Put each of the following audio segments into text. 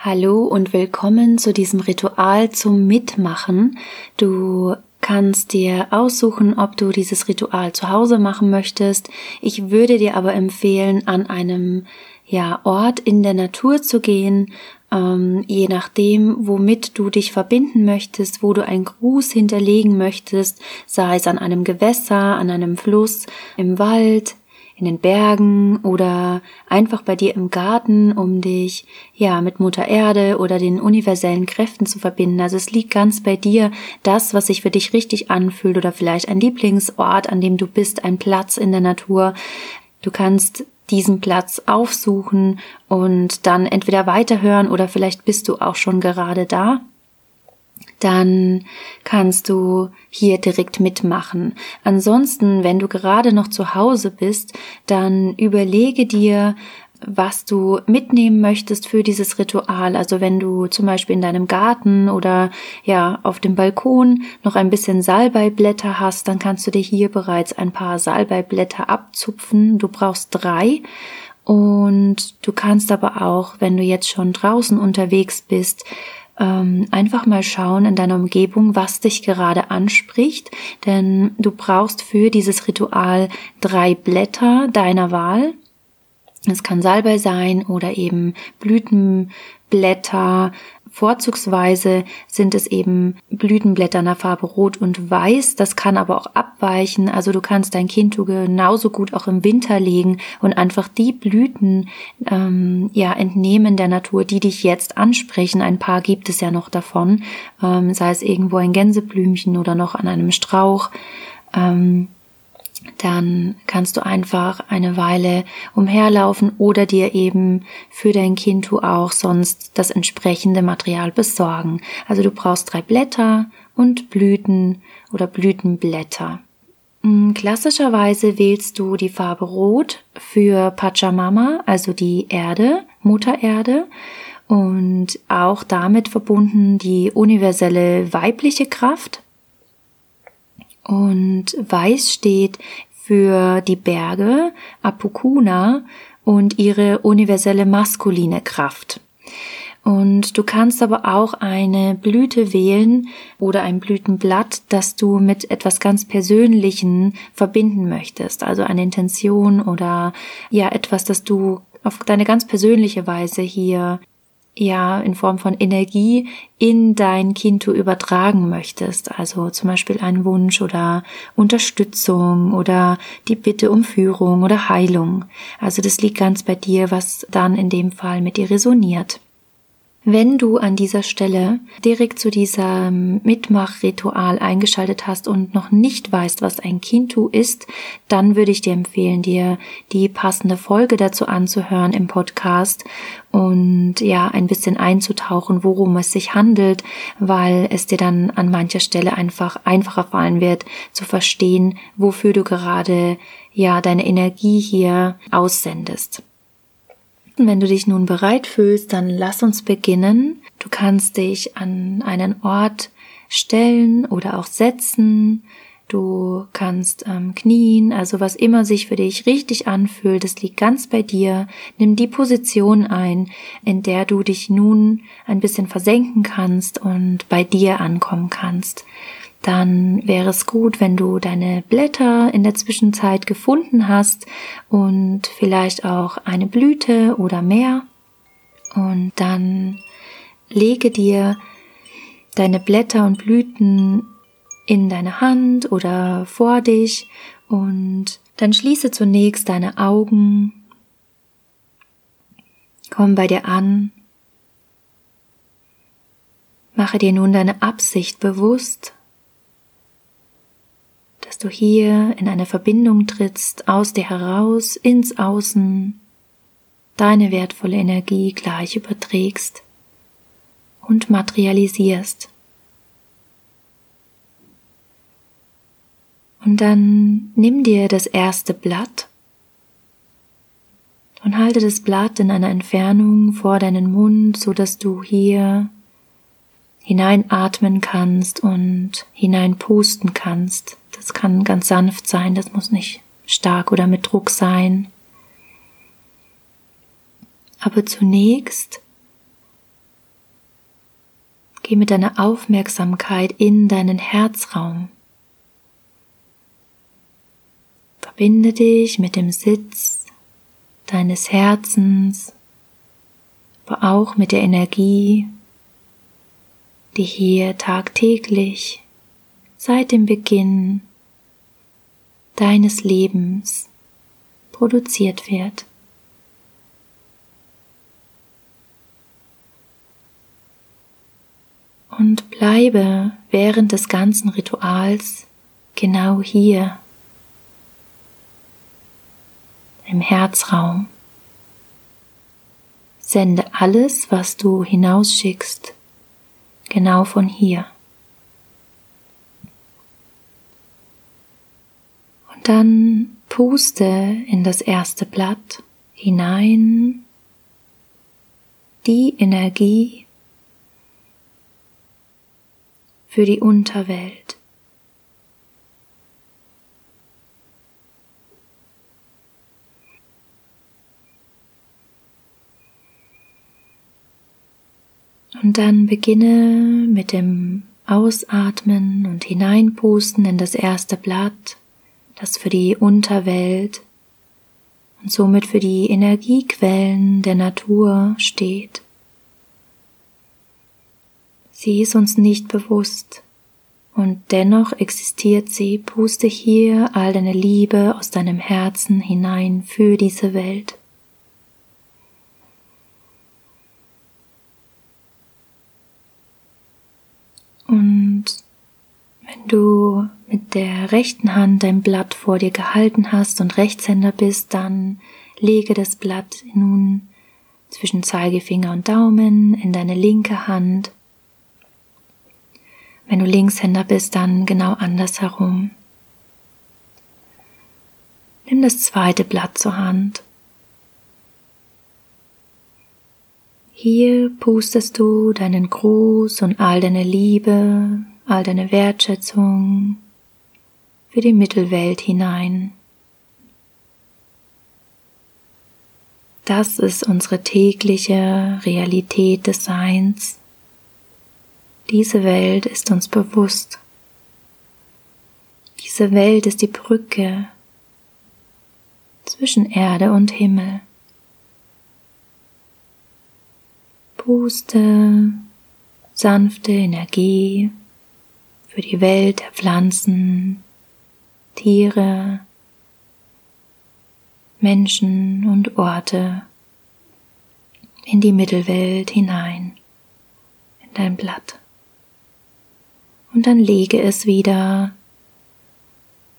Hallo und willkommen zu diesem Ritual zum Mitmachen. Du kannst dir aussuchen, ob du dieses Ritual zu Hause machen möchtest. Ich würde dir aber empfehlen, an einem ja, Ort in der Natur zu gehen, ähm, je nachdem, womit du dich verbinden möchtest, wo du einen Gruß hinterlegen möchtest, sei es an einem Gewässer, an einem Fluss, im Wald, in den Bergen oder einfach bei dir im Garten, um dich ja mit Mutter Erde oder den universellen Kräften zu verbinden. Also es liegt ganz bei dir, das, was sich für dich richtig anfühlt oder vielleicht ein Lieblingsort, an dem du bist, ein Platz in der Natur. Du kannst diesen Platz aufsuchen und dann entweder weiterhören oder vielleicht bist du auch schon gerade da dann kannst du hier direkt mitmachen. Ansonsten, wenn du gerade noch zu Hause bist, dann überlege dir, was du mitnehmen möchtest für dieses Ritual. Also wenn du zum Beispiel in deinem Garten oder ja auf dem Balkon noch ein bisschen Salbeiblätter hast, dann kannst du dir hier bereits ein paar Salbeiblätter abzupfen. Du brauchst drei. Und du kannst aber auch, wenn du jetzt schon draußen unterwegs bist, ähm, einfach mal schauen in deiner Umgebung, was dich gerade anspricht, denn du brauchst für dieses Ritual drei Blätter deiner Wahl. Es kann Salbei sein oder eben Blütenblätter, Vorzugsweise sind es eben Blütenblätter in der Farbe Rot und Weiß. Das kann aber auch abweichen. Also du kannst dein Kind genauso gut auch im Winter legen und einfach die Blüten ähm, ja entnehmen der Natur, die dich jetzt ansprechen. Ein paar gibt es ja noch davon, ähm, sei es irgendwo ein Gänseblümchen oder noch an einem Strauch. Ähm, dann kannst du einfach eine Weile umherlaufen oder dir eben für dein Kind du auch sonst das entsprechende Material besorgen. Also du brauchst drei Blätter und Blüten oder Blütenblätter. Mm, klassischerweise wählst du die Farbe Rot für Pachamama, also die Erde, Mutter Erde und auch damit verbunden die universelle weibliche Kraft und Weiß steht für die Berge, Apukuna und ihre universelle maskuline Kraft. Und du kannst aber auch eine Blüte wählen oder ein Blütenblatt, das du mit etwas ganz Persönlichen verbinden möchtest. Also eine Intention oder ja etwas, das du auf deine ganz persönliche Weise hier ja in Form von Energie in dein Kind du übertragen möchtest. Also zum Beispiel einen Wunsch oder Unterstützung oder die Bitte um Führung oder Heilung. Also das liegt ganz bei dir, was dann in dem Fall mit dir resoniert. Wenn du an dieser Stelle direkt zu diesem Mitmachritual eingeschaltet hast und noch nicht weißt, was ein Kintu ist, dann würde ich dir empfehlen, dir die passende Folge dazu anzuhören im Podcast und ja, ein bisschen einzutauchen, worum es sich handelt, weil es dir dann an mancher Stelle einfach einfacher fallen wird, zu verstehen, wofür du gerade ja deine Energie hier aussendest. Wenn du dich nun bereit fühlst, dann lass uns beginnen. Du kannst dich an einen Ort stellen oder auch setzen. Du kannst ähm, knien, also was immer sich für dich richtig anfühlt, das liegt ganz bei dir. Nimm die Position ein, in der du dich nun ein bisschen versenken kannst und bei dir ankommen kannst dann wäre es gut, wenn du deine Blätter in der Zwischenzeit gefunden hast und vielleicht auch eine Blüte oder mehr. Und dann lege dir deine Blätter und Blüten in deine Hand oder vor dich und dann schließe zunächst deine Augen. Komm bei dir an. Mache dir nun deine Absicht bewusst dass du hier in eine Verbindung trittst, aus dir heraus, ins Außen, deine wertvolle Energie gleich überträgst und materialisierst. Und dann nimm dir das erste Blatt und halte das Blatt in einer Entfernung vor deinen Mund, so dass du hier hineinatmen kannst und hineinpusten kannst. Das kann ganz sanft sein, das muss nicht stark oder mit Druck sein. Aber zunächst Geh mit deiner Aufmerksamkeit in deinen Herzraum. Verbinde dich mit dem Sitz deines Herzens, aber auch mit der Energie, die hier tagtäglich seit dem Beginn deines Lebens produziert wird. Und bleibe während des ganzen Rituals genau hier im Herzraum. Sende alles, was du hinausschickst, genau von hier. Dann puste in das erste Blatt hinein die Energie für die Unterwelt. Und dann beginne mit dem Ausatmen und Hineinpusten in das erste Blatt, das für die Unterwelt und somit für die Energiequellen der Natur steht. Sie ist uns nicht bewusst und dennoch existiert sie. Puste hier all deine Liebe aus deinem Herzen hinein für diese Welt. Und wenn du mit der rechten Hand dein Blatt vor dir gehalten hast und Rechtshänder bist, dann lege das Blatt nun zwischen Zeigefinger und Daumen in deine linke Hand. Wenn du Linkshänder bist, dann genau andersherum. Nimm das zweite Blatt zur Hand. Hier pustest du deinen Gruß und all deine Liebe, all deine Wertschätzung für die Mittelwelt hinein. Das ist unsere tägliche Realität des Seins. Diese Welt ist uns bewusst. Diese Welt ist die Brücke zwischen Erde und Himmel. Puste sanfte Energie für die Welt der Pflanzen, Tiere, Menschen und Orte in die Mittelwelt hinein, in dein Blatt. Und dann lege es wieder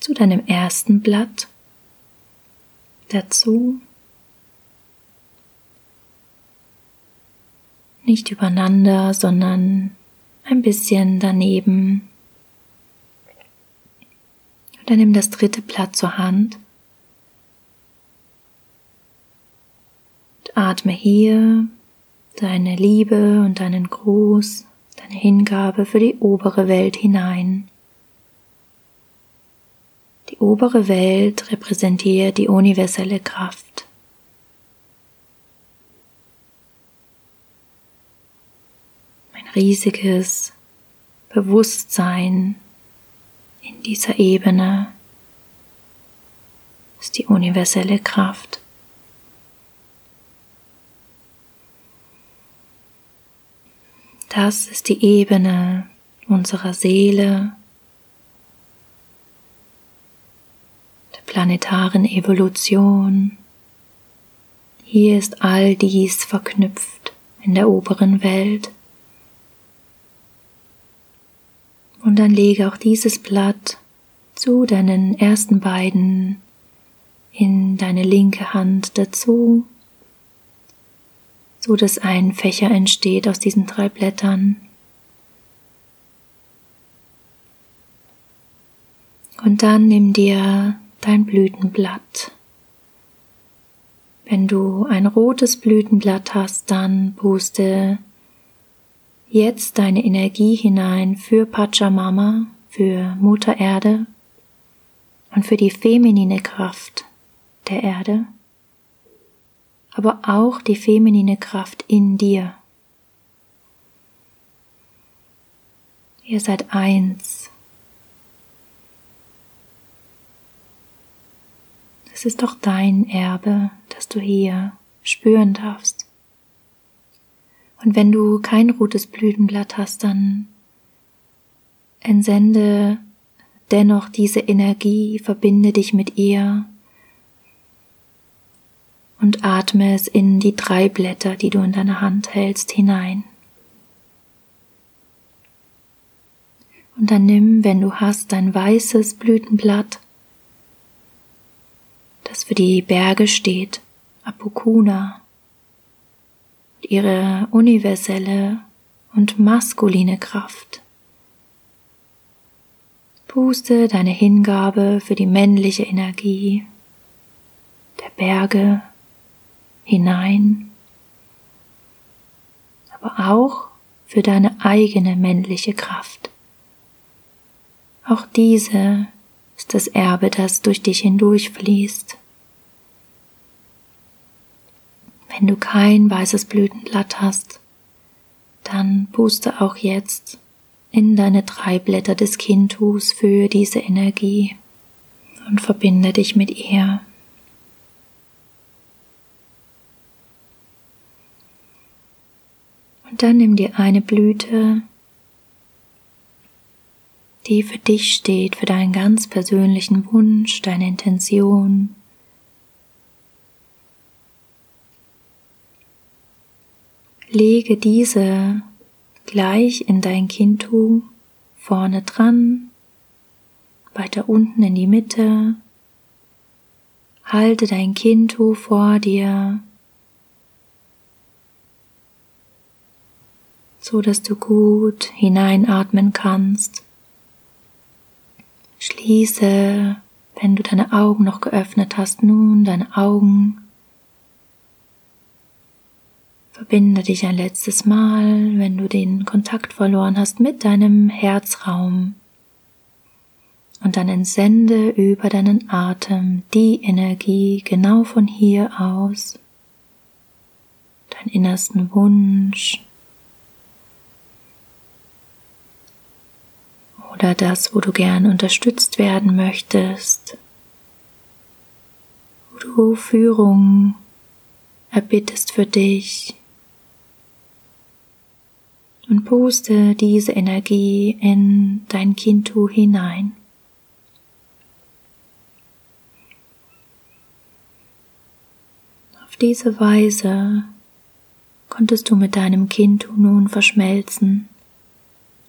zu deinem ersten Blatt dazu nicht übereinander, sondern ein bisschen daneben. Dann nimm das dritte Blatt zur Hand. Und atme hier deine Liebe und deinen Gruß, deine Hingabe für die obere Welt hinein. Die obere Welt repräsentiert die universelle Kraft. riesiges Bewusstsein in dieser Ebene ist die universelle Kraft. Das ist die Ebene unserer Seele, der planetaren Evolution. Hier ist all dies verknüpft in der oberen Welt. Und dann lege auch dieses Blatt zu deinen ersten beiden in deine linke Hand dazu, so dass ein Fächer entsteht aus diesen drei Blättern. Und dann nimm dir dein Blütenblatt. Wenn du ein rotes Blütenblatt hast, dann puste jetzt deine Energie hinein für Pachamama, für Mutter Erde und für die feminine Kraft der Erde, aber auch die feminine Kraft in dir. Ihr seid eins. Es ist doch dein Erbe, das du hier spüren darfst. Und wenn du kein rotes Blütenblatt hast, dann entsende dennoch diese Energie, verbinde dich mit ihr und atme es in die drei Blätter, die du in deiner Hand hältst, hinein. Und dann nimm, wenn du hast, dein weißes Blütenblatt, das für die Berge steht, Apokuna, ihre universelle und maskuline Kraft. Puste deine Hingabe für die männliche Energie der Berge hinein, aber auch für deine eigene männliche Kraft. Auch diese ist das Erbe, das durch dich hindurchfließt. Wenn du kein weißes Blütenblatt hast, dann puste auch jetzt in deine drei Blätter des Kindhus für diese Energie und verbinde dich mit ihr. Und dann nimm dir eine Blüte die für dich steht, für deinen ganz persönlichen Wunsch, deine Intention. Lege diese gleich in dein Kintu vorne dran, weiter unten in die Mitte. Halte dein Kintu vor dir, so dass du gut hineinatmen kannst. Schließe, wenn du deine Augen noch geöffnet hast, nun deine Augen. Verbinde dich ein letztes Mal, wenn du den Kontakt verloren hast, mit deinem Herzraum. Und dann entsende über deinen Atem die Energie genau von hier aus, deinen innersten Wunsch, oder das, wo du gern unterstützt werden möchtest, wo du Führung erbittest für dich und puste diese Energie in dein Kintu hinein. Auf diese Weise konntest du mit deinem Kintu nun verschmelzen,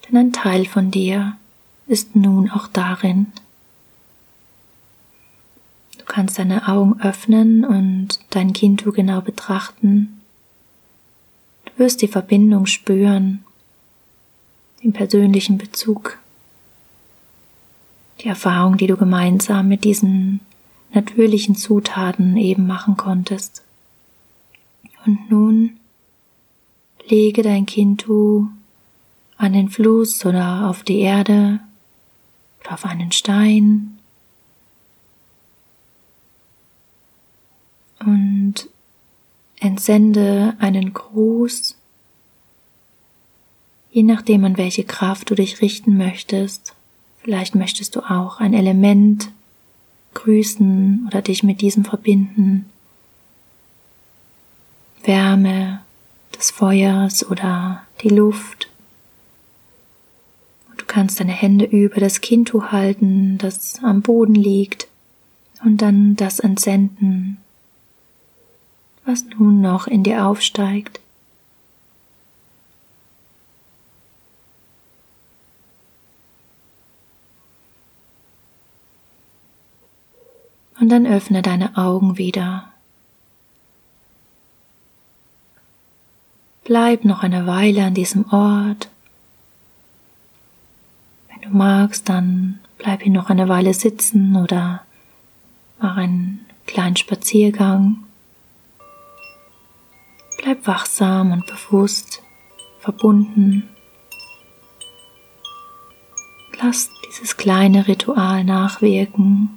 denn ein Teil von dir ist nun auch darin. Du kannst deine Augen öffnen und dein Kintu genau betrachten. Du wirst die Verbindung spüren, den persönlichen Bezug, die Erfahrung, die du gemeinsam mit diesen natürlichen Zutaten eben machen konntest. Und nun lege dein Kintu an den Fluss oder auf die Erde oder auf einen Stein. Und entsende einen Gruß, je nachdem an welche Kraft du dich richten möchtest. Vielleicht möchtest du auch ein Element grüßen oder dich mit diesem verbinden. Wärme des Feuers oder die Luft kannst deine Hände über das Kindtuch halten, das am Boden liegt, und dann das entsenden, was nun noch in dir aufsteigt. Und dann öffne deine Augen wieder. Bleib noch eine Weile an diesem Ort du magst, dann bleib hier noch eine Weile sitzen oder mach einen kleinen Spaziergang. Bleib wachsam und bewusst, verbunden. Lass dieses kleine Ritual nachwirken.